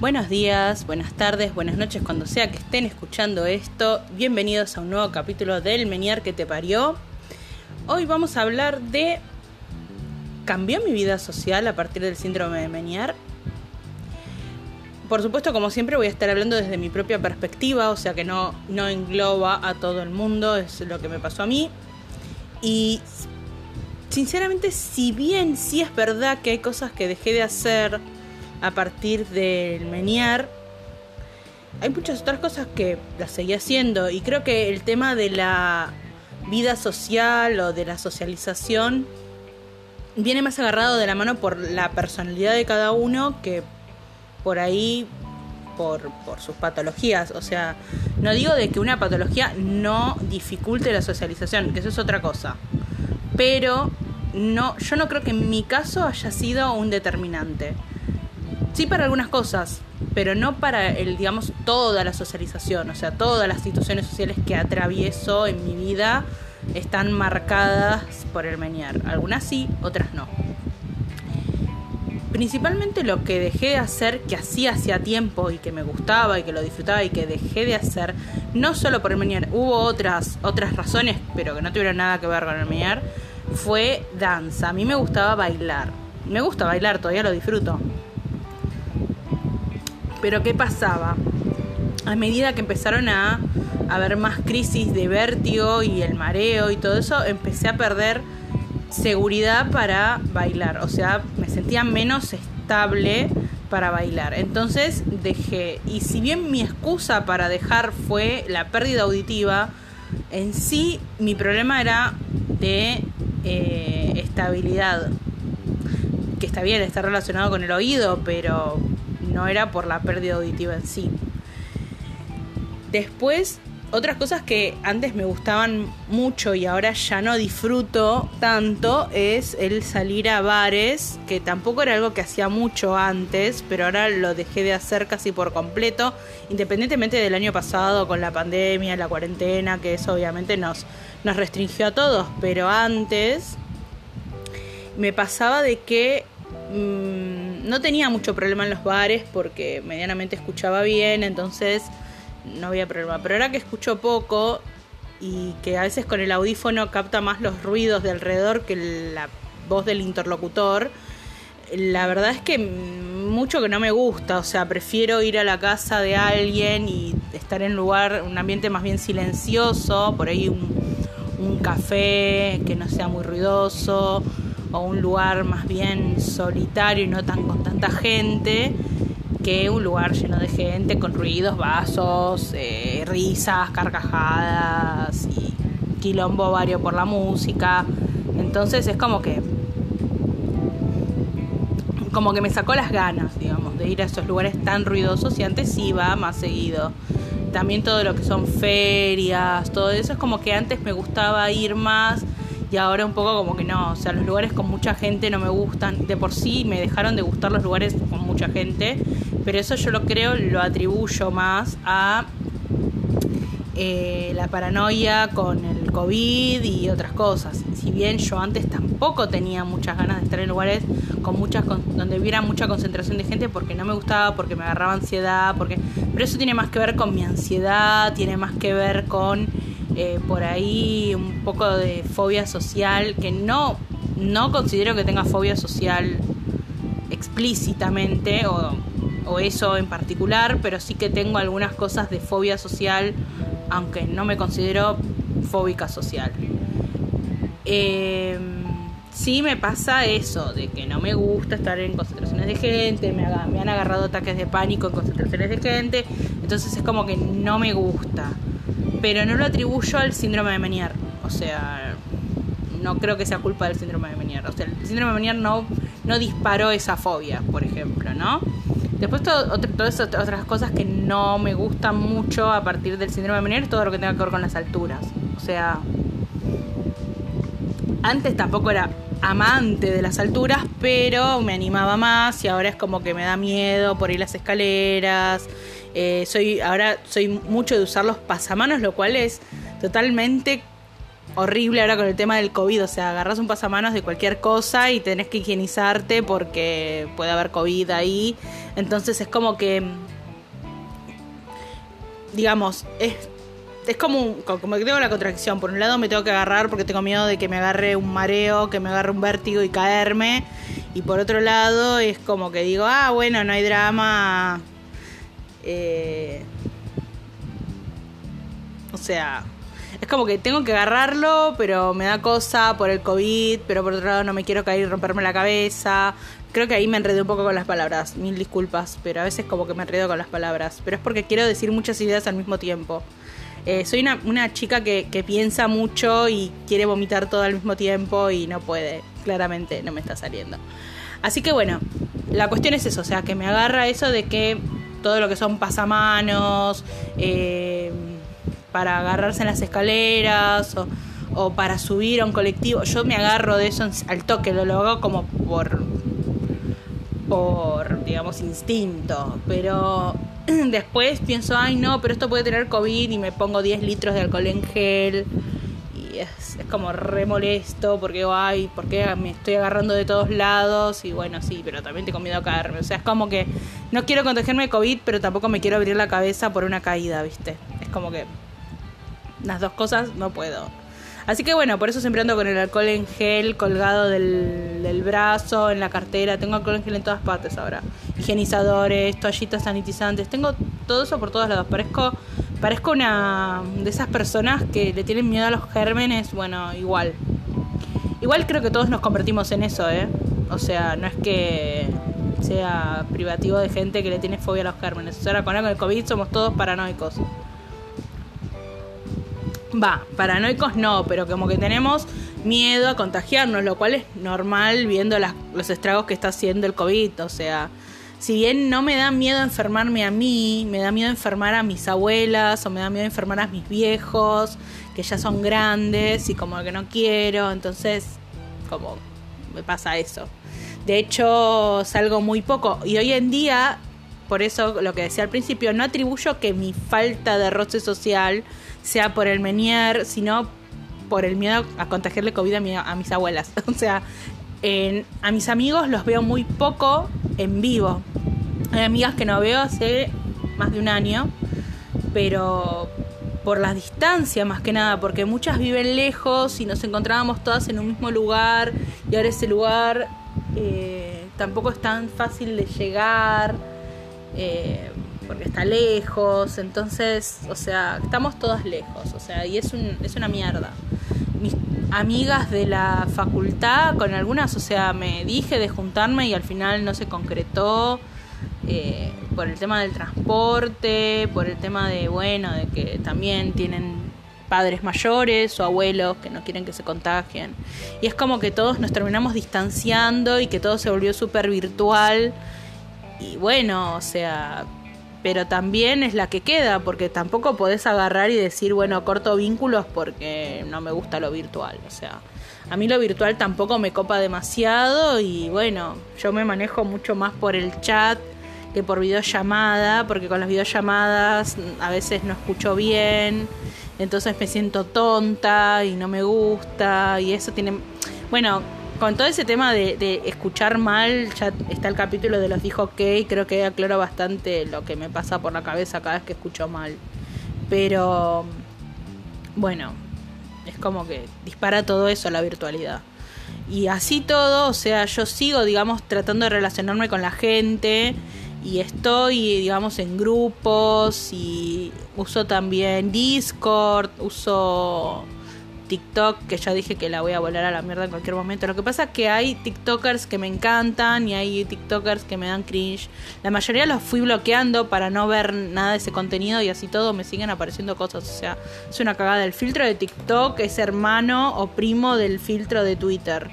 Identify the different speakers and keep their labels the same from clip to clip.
Speaker 1: Buenos días, buenas tardes, buenas noches, cuando sea que estén escuchando esto. Bienvenidos a un nuevo capítulo del Meniar que te parió. Hoy vamos a hablar de... ¿Cambió mi vida social a partir del síndrome de Meniar? Por supuesto, como siempre, voy a estar hablando desde mi propia perspectiva, o sea que no, no engloba a todo el mundo, es lo que me pasó a mí. Y sinceramente, si bien sí es verdad que hay cosas que dejé de hacer, a partir del Meniar, hay muchas otras cosas que las seguí haciendo y creo que el tema de la vida social o de la socialización viene más agarrado de la mano por la personalidad de cada uno que por ahí por, por sus patologías. O sea, no digo de que una patología no dificulte la socialización, que eso es otra cosa. Pero no, yo no creo que en mi caso haya sido un determinante. Sí para algunas cosas, pero no para el, digamos, toda la socialización. O sea, todas las situaciones sociales que atravieso en mi vida están marcadas por el meniar. Algunas sí, otras no. Principalmente lo que dejé de hacer, que hacía hacía tiempo y que me gustaba y que lo disfrutaba y que dejé de hacer, no solo por el meniar, hubo otras, otras razones, pero que no tuvieron nada que ver con el meniar, fue danza. A mí me gustaba bailar. Me gusta bailar, todavía lo disfruto pero ¿qué pasaba? A medida que empezaron a haber más crisis de vértigo y el mareo y todo eso, empecé a perder seguridad para bailar. O sea, me sentía menos estable para bailar. Entonces dejé. Y si bien mi excusa para dejar fue la pérdida auditiva, en sí mi problema era de eh, estabilidad. Que está bien, está relacionado con el oído, pero no era por la pérdida auditiva en sí. Después, otras cosas que antes me gustaban mucho y ahora ya no disfruto tanto es el salir a bares, que tampoco era algo que hacía mucho antes, pero ahora lo dejé de hacer casi por completo, independientemente del año pasado con la pandemia, la cuarentena, que eso obviamente nos, nos restringió a todos, pero antes me pasaba de que Mm, no tenía mucho problema en los bares porque medianamente escuchaba bien, entonces no había problema. Pero ahora que escucho poco y que a veces con el audífono capta más los ruidos de alrededor que la voz del interlocutor, la verdad es que mucho que no me gusta, o sea, prefiero ir a la casa de alguien y estar en lugar, un ambiente más bien silencioso, por ahí un, un café que no sea muy ruidoso o un lugar más bien solitario y no tan con tanta gente que un lugar lleno de gente con ruidos, vasos, eh, risas, carcajadas y quilombo vario por la música. Entonces es como que como que me sacó las ganas, digamos, de ir a esos lugares tan ruidosos y antes iba más seguido. También todo lo que son ferias, todo eso es como que antes me gustaba ir más y ahora un poco como que no, o sea, los lugares con mucha gente no me gustan, de por sí me dejaron de gustar los lugares con mucha gente, pero eso yo lo creo, lo atribuyo más a eh, la paranoia con el COVID y otras cosas. Si bien yo antes tampoco tenía muchas ganas de estar en lugares con muchas donde hubiera mucha concentración de gente porque no me gustaba, porque me agarraba ansiedad, porque pero eso tiene más que ver con mi ansiedad, tiene más que ver con eh, por ahí un poco de fobia social, que no, no considero que tenga fobia social explícitamente o, eso en particular, pero sí que tengo algunas cosas de fobia social, aunque no me considero fóbica social. Eh, sí me pasa eso, de que no me gusta estar en concentraciones de gente, me han agarrado ataques de pánico en concentraciones de gente, entonces es como que no me gusta pero no lo atribuyo al síndrome de Menier. O sea, no creo que sea culpa del síndrome de Menier. O sea, el síndrome de Menier no, no disparó esa fobia, por ejemplo, ¿no? Después todo, todas otras cosas que no me gustan mucho a partir del síndrome de Menier, todo lo que tenga que ver con las alturas. O sea, antes tampoco era amante de las alturas, pero me animaba más y ahora es como que me da miedo por ir las escaleras. Eh, soy ahora soy mucho de usar los pasamanos, lo cual es totalmente horrible ahora con el tema del COVID. O sea, agarras un pasamanos de cualquier cosa y tenés que higienizarte porque puede haber COVID ahí. Entonces es como que, digamos, es, es como, como que tengo la contradicción. Por un lado me tengo que agarrar porque tengo miedo de que me agarre un mareo, que me agarre un vértigo y caerme. Y por otro lado es como que digo, ah, bueno, no hay drama. Eh, o sea, es como que tengo que agarrarlo, pero me da cosa por el COVID, pero por otro lado no me quiero caer y romperme la cabeza. Creo que ahí me enredé un poco con las palabras, mil disculpas, pero a veces como que me enredo con las palabras. Pero es porque quiero decir muchas ideas al mismo tiempo. Eh, soy una, chica que, que, piensa mucho y quiere vomitar todo al mismo tiempo y no puede. Claramente no me está saliendo. Así que bueno, la cuestión es eso, o sea, que me agarra eso de que todo lo que son pasamanos, eh, para agarrarse en las escaleras o, para subir a un colectivo, yo me agarro de eso al toque, lo, lo hago como por, por, digamos, instinto, pero después pienso, ay no, pero esto puede tener COVID y me pongo 10 litros de alcohol en gel es, como re molesto porque, ay, porque me estoy agarrando de todos lados y bueno, sí, pero también tengo miedo a caerme. O sea, es como que no quiero contagiarme de COVID, pero tampoco me quiero abrir la cabeza por una caída, ¿viste? Es como que las dos cosas no puedo. Así que bueno, por eso siempre ando con el alcohol en gel colgado del, del brazo, en la cartera. Tengo alcohol en gel en todas partes ahora. Higienizadores, toallitas sanitizantes. Tengo todo eso por todos lados. Parezco parezco una de esas personas que le tienen miedo a los gérmenes, bueno, igual. Igual creo que todos nos convertimos en eso, ¿eh? O sea, no es que sea privativo de gente que le tiene fobia a los gérmenes. O sea, con el COVID somos todos paranoicos. Va, paranoicos no, pero como que tenemos miedo a contagiarnos, lo cual es normal viendo las, los estragos que está haciendo el COVID. O sea, si bien no me da miedo enfermarme a mí, me da miedo enfermar a mis abuelas o me da miedo enfermar a mis viejos, que ya son grandes y como que no quiero, entonces como me pasa eso. De hecho, salgo muy poco y hoy en día, por eso lo que decía al principio, no atribuyo que mi falta de roce social sea por el menier, sino por el miedo a contagiarle COVID a, mi, a mis abuelas. O sea, a mis amigos los veo muy poco en vivo. Hay amigas que no veo hace más de un año, pero por la distancia más que nada, porque muchas viven lejos y nos encontrábamos todas en un mismo lugar y ahora ese lugar eh, tampoco es tan fácil de llegar. Eh, porque está lejos, entonces, o sea, estamos todas lejos, o sea, y es, un, es una mierda amigas de la facultad, con algunas, o sea, me dije de juntarme y al final no se concretó eh, por el tema del transporte, por el tema de, bueno, de que también tienen padres mayores o abuelos que no quieren que se contagien. Y es como que todos nos terminamos distanciando y que todo se volvió súper virtual. Y bueno, o sea, pero también es la que queda, porque tampoco podés agarrar y decir, bueno, corto vínculos porque no me gusta lo virtual. O sea, a mí lo virtual tampoco me copa demasiado y bueno, yo me manejo mucho más por el chat que por videollamada, porque con las videollamadas a veces no escucho bien, entonces me siento tonta y no me gusta y eso tiene... Bueno, con todo ese tema de, escuchar mal, ya está el capítulo de los dijo ok, creo que aclaro bastante lo que me pasa por la cabeza cada vez que escucho mal. Pero bueno, es como que dispara todo eso a la virtualidad. Y así todo, o sea, yo sigo, digamos, tratando de relacionarme con la gente y estoy, digamos, en grupos y uso también Discord, uso TikTok, que ya dije que la voy a volar a la mierda en cualquier momento. Lo que pasa es que hay TikTokers que me encantan y hay TikTokers que me dan cringe. La mayoría los fui bloqueando para no ver nada de ese contenido y así todo me siguen apareciendo cosas. O sea, es una cagada. El filtro de TikTok es hermano o primo del filtro de Twitter.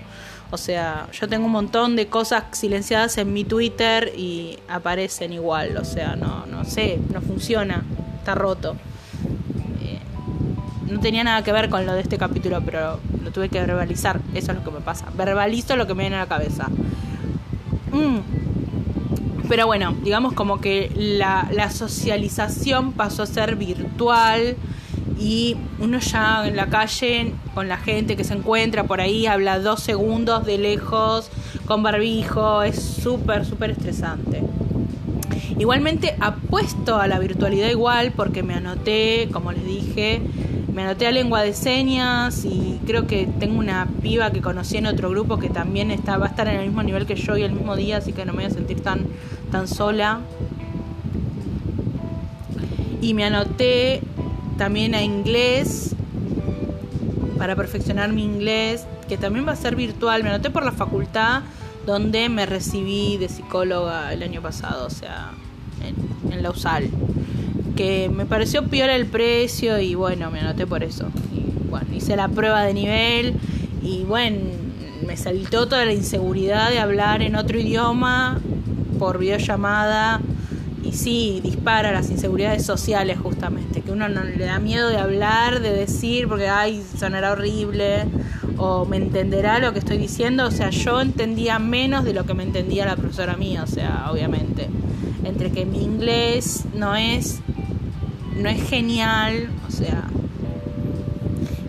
Speaker 1: O sea, yo tengo un montón de cosas silenciadas en mi Twitter y aparecen igual. O sea, no, no sé, no funciona. Está roto no tenía nada que ver con lo de este capítulo, pero lo tuve que verbalizar. Eso es lo que me pasa. Verbalizo lo que me viene a la cabeza. Mm. Pero bueno, digamos como que la, la socialización pasó a ser virtual y uno ya en la calle con la gente que se encuentra por ahí habla dos segundos de lejos con barbijo, es súper, súper estresante. Igualmente apuesto a la virtualidad igual porque me anoté, como les dije, me anoté a lengua de señas y creo que tengo una piba que conocí en otro grupo que también está, va a estar en el mismo nivel que yo y el mismo día, así que no me voy a sentir tan, tan sola. Y me anoté también a inglés para perfeccionar mi inglés, que también va a ser virtual. Me anoté por la facultad donde me recibí de psicóloga el año pasado, o sea, en, en la Que me pareció peor el precio y bueno, me anoté por eso. Y bueno, hice la prueba de nivel y bueno, me saltó toda la inseguridad de hablar en otro idioma por videollamada. Y sí, dispara las inseguridades sociales justamente, que uno no le da miedo de hablar, de decir, porque ay, sonará horrible, o me entenderá lo que estoy diciendo, o sea, yo entendía menos de lo que me entendía la profesora mía, o sea, obviamente, entre que mi inglés no es, no es genial, o sea,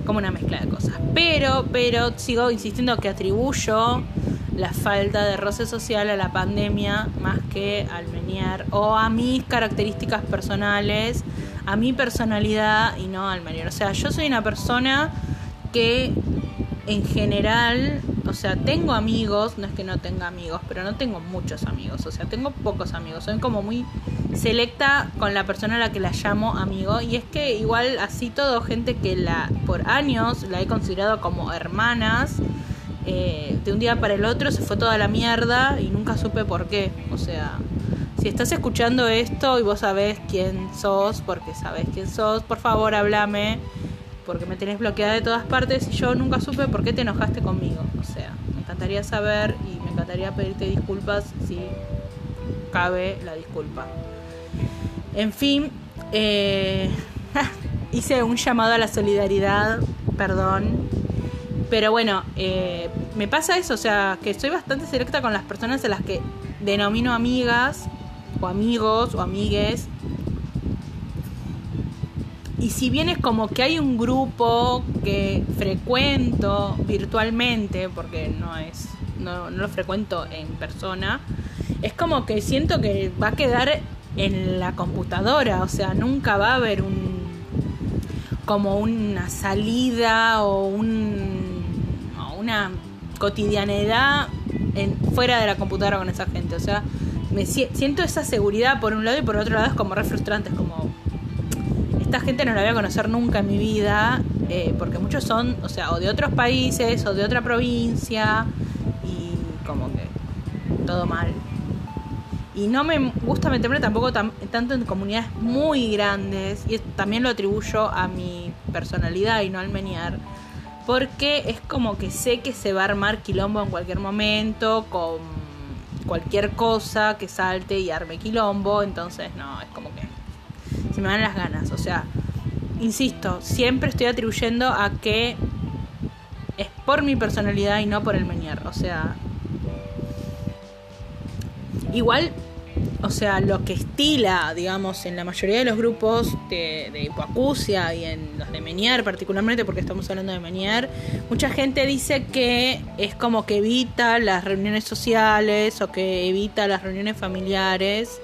Speaker 1: como una mezcla de cosas, pero, pero sigo insistiendo que atribuyo la falta de roce social a la pandemia más que al Menier o a mis características personales, a mi personalidad y no al Menier. O sea, yo soy una persona que en general, o sea, tengo amigos, no es que no tenga amigos, pero no tengo muchos amigos, o sea, tengo pocos amigos, soy como muy selecta con la persona a la que la llamo amigo y es que igual así todo gente que la por años la he considerado como hermanas eh, de un día para el otro se fue toda la mierda y nunca supe por qué. O sea, si estás escuchando esto y vos sabés quién sos, porque sabés quién sos, por favor háblame, porque me tenés bloqueada de todas partes y yo nunca supe por qué te enojaste conmigo. O sea, me encantaría saber y me encantaría pedirte disculpas si cabe la disculpa. En fin, eh, hice un llamado a la solidaridad, perdón, pero bueno, eh, me pasa eso, o sea, que soy bastante selecta con las personas a las que denomino amigas, o amigos, o amigues. Y si bien es como que hay un grupo que frecuento virtualmente, porque no es, no, no lo frecuento en persona, es como que siento que va a quedar en la computadora, o sea, nunca va a haber un como una salida o un una cotidianidad en, fuera de la computadora con esa gente. O sea, me siento esa seguridad por un lado y por otro lado es como re frustrante. Es como, esta gente no la voy a conocer nunca en mi vida, eh, porque muchos son, o sea, o de otros países o de otra provincia y como que todo mal. Y no me gusta meterme tampoco tanto en comunidades muy grandes, y también lo atribuyo a mi personalidad y no al meniar porque es como que sé que se va a armar quilombo en cualquier momento con cualquier cosa que salte y arme quilombo, entonces no, es como que me van las ganas, o sea, insisto, siempre estoy atribuyendo a que es por mi personalidad y no por el menier, o sea, igual o sea, lo que estila, digamos, en la mayoría de los grupos de, de y en los de Menier particularmente, porque estamos hablando de Menier, mucha gente dice que es como que evita las reuniones sociales o que evita las reuniones familiares,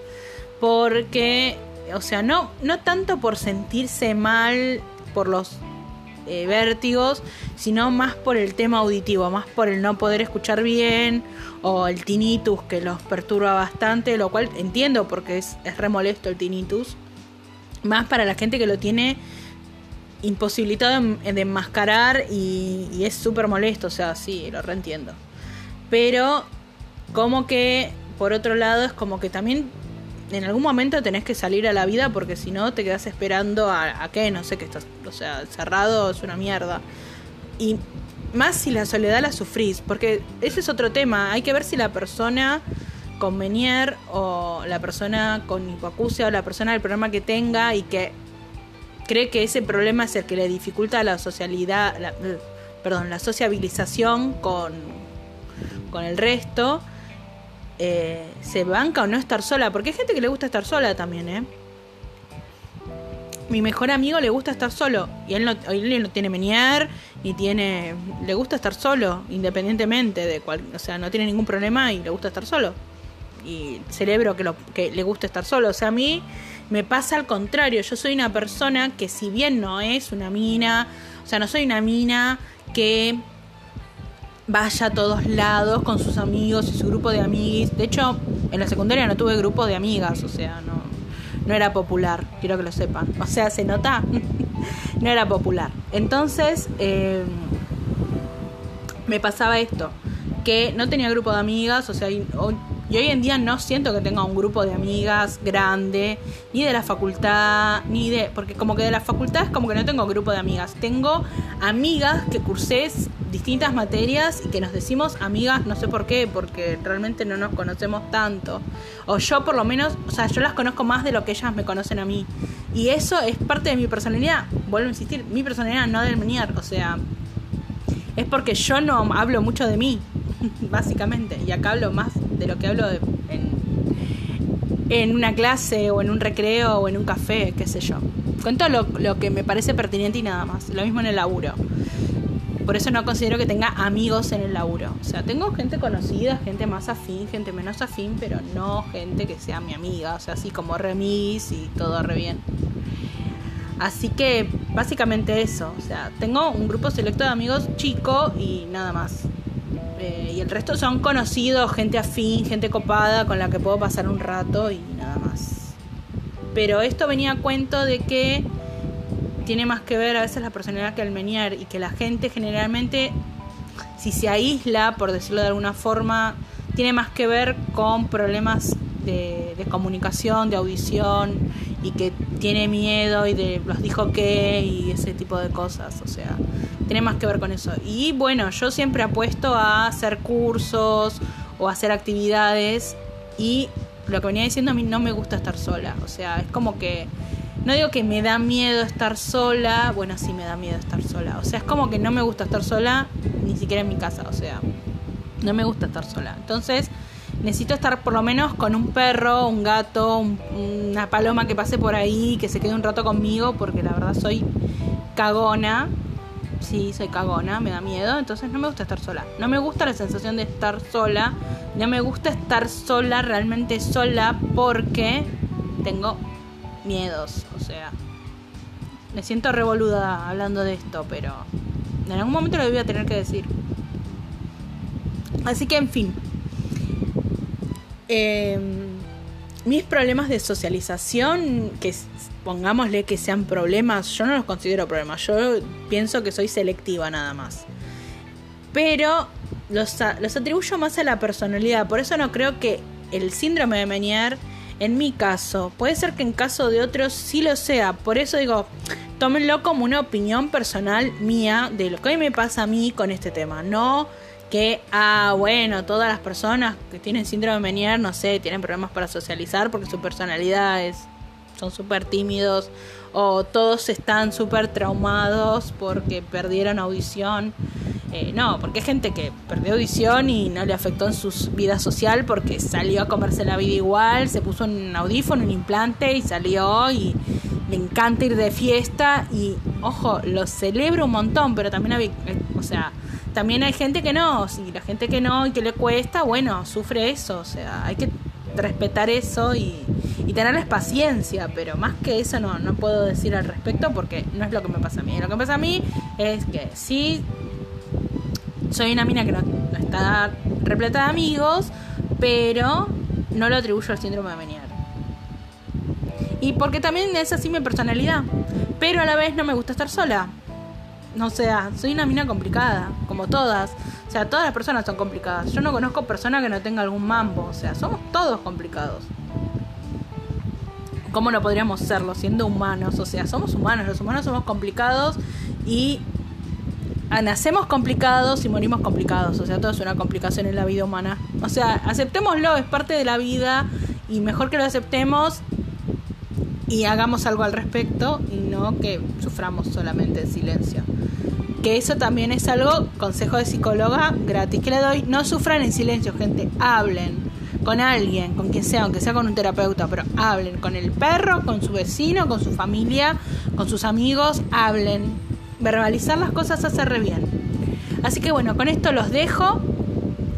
Speaker 1: porque, o sea, no, no tanto por sentirse mal por los eh, vértigos, sino más por el tema auditivo, más por el no poder escuchar bien o el tinnitus que los perturba bastante, lo cual entiendo porque es, es re molesto el tinnitus, más para la gente que lo tiene imposibilitado de, enmascarar y, y es súper molesto, o sea, sí, lo reentiendo. Pero como que, por otro lado, es como que también en algún momento tenés que salir a la vida porque si no te quedas esperando a, a qué, no sé qué estás, o sea, cerrado es una mierda. Y más si la soledad la sufrís, porque ese es otro tema, hay que ver si la persona con Menier o la persona con hipoacusia o la persona del problema que tenga y que cree que ese problema es el que le dificulta la socialidad, la, perdón, la sociabilización con, con el resto eh, se banca o no estar sola, porque hay gente que le gusta estar sola también, ¿eh? mi mejor amigo le gusta estar solo. Y él no, él no tiene menier, ni tiene. Le gusta estar solo, independientemente de cual. O sea, no tiene ningún problema y le gusta estar solo. Y celebro que, lo, que le guste estar solo. O sea, a mí me pasa al contrario. Yo soy una persona que, si bien no es una mina. O sea, no soy una mina que vaya a todos lados con sus amigos y su grupo de amiguis. De hecho, en la secundaria no tuve grupo de amigas, o sea, no, no era popular, quiero que lo sepan. O sea, se nota, no era popular. Entonces, eh, me pasaba esto, que no tenía grupo de amigas, o sea, y hoy en día no siento que tenga un grupo de amigas grande, ni de la facultad, ni de. Porque como que de la facultad es como que no tengo grupo de amigas. Tengo amigas que cursé distintas materias y que nos decimos amigas, no sé por qué, porque realmente no nos conocemos tanto. O yo por lo menos, o sea, yo las conozco más de lo que ellas me conocen a mí. Y eso es parte de mi personalidad. Vuelvo a insistir, mi personalidad no del Menier, o sea, es porque yo no hablo mucho de mí, básicamente. Y acá hablo más de lo que hablo en, en, una clase o en un recreo o en un café, qué sé yo. Cuento lo, lo que me parece pertinente y nada más. Lo mismo en el laburo. Por eso no considero que tenga amigos en el laburo. O sea, tengo gente conocida, gente más afín, gente menos afín, pero no gente que sea mi amiga. O sea, así como remis y todo re bien. Así que básicamente eso. O sea, tengo un grupo selecto de amigos chico y nada más. Eh, y el resto son conocidos, gente afín, gente copada con la que puedo pasar un rato y nada más. Pero esto venía a cuento de que tiene más que ver a veces la personalidad que el menier y que la gente generalmente, si se aísla, por decirlo de alguna forma, tiene más que ver con problemas de, de comunicación, de audición y que tiene miedo y de los dijo que y ese tipo de cosas, o sea, tiene más que ver con eso. Y bueno, yo siempre apuesto a hacer cursos o hacer actividades y lo que venía diciendo a mí no me gusta estar sola, o sea, es como que no digo que me da miedo estar sola, bueno, sí me da miedo estar sola, o sea, es como que no me gusta estar sola ni siquiera en mi casa, o sea, no me gusta estar sola. Entonces, necesito estar por lo menos con un perro, un gato, una paloma que pase por ahí, que se quede un rato conmigo, porque la verdad soy cagona. Sí, soy cagona, me da miedo, entonces no me gusta estar sola. No me gusta la sensación de estar sola, no me gusta estar sola, realmente sola, porque tengo miedos, o sea, me siento revoluda hablando de esto, pero en algún momento lo voy a tener que decir. Así que, en fin, eh, mis problemas de socialización, que pongámosle que sean problemas, yo no los considero problemas, yo pienso que soy selectiva nada más. Pero los, atribuyo más a la personalidad, por eso no creo que el síndrome de Menier, en mi caso, puede ser que en caso de otros sí lo sea, por eso digo, tómenlo como una opinión personal mía de lo que hoy me pasa a mí con este tema, no que, ah, bueno, todas las personas que tienen síndrome de Menier, no sé, tienen problemas para socializar porque su personalidad es, son súper tímidos o todos están súper traumados porque perdieron audición. Eh, no, porque hay gente que perdió audición y no le afectó en su vida social porque salió a comerse la vida igual, se puso un audífono, un implante y salió y le encanta ir de fiesta y, ojo, lo celebro un montón, pero también había, eh, o sea, también hay gente que no, si la gente que no y que le cuesta, bueno, sufre eso, o sea, hay que respetar eso y, y tenerles paciencia, pero más que eso no, no puedo decir al respecto porque no es lo que me pasa a mí. Lo que me pasa a mí es que sí, soy una mina que no, está repleta de amigos, pero no lo atribuyo al síndrome de Menier. Y porque también es así mi personalidad, pero a la vez no me gusta estar sola. No sea, soy una mina complicada, como todas. O sea, todas las personas son complicadas. Yo no conozco persona que no tenga algún mambo. O sea, somos todos complicados. ¿Cómo no podríamos serlo siendo humanos? O sea, somos humanos. Los humanos somos complicados y nacemos complicados y morimos complicados. O sea, todo es una complicación en la vida humana. O sea, aceptémoslo, es parte de la vida y mejor que lo aceptemos y hagamos algo al respecto y no que suframos solamente en silencio. Que eso también es algo, consejo de psicóloga gratis que le doy, no sufran en silencio, gente, hablen. Con alguien, con quien sea, aunque sea con un terapeuta, pero hablen con el perro, con su vecino, con su familia, con sus amigos, hablen. Verbalizar las cosas hace re bien. Así que bueno, con esto los dejo.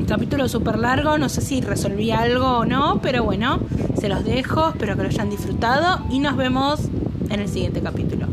Speaker 1: capítulo súper largo, no sé si resolví algo o no, pero bueno, se los dejo, espero que lo hayan disfrutado y nos vemos en el siguiente capítulo.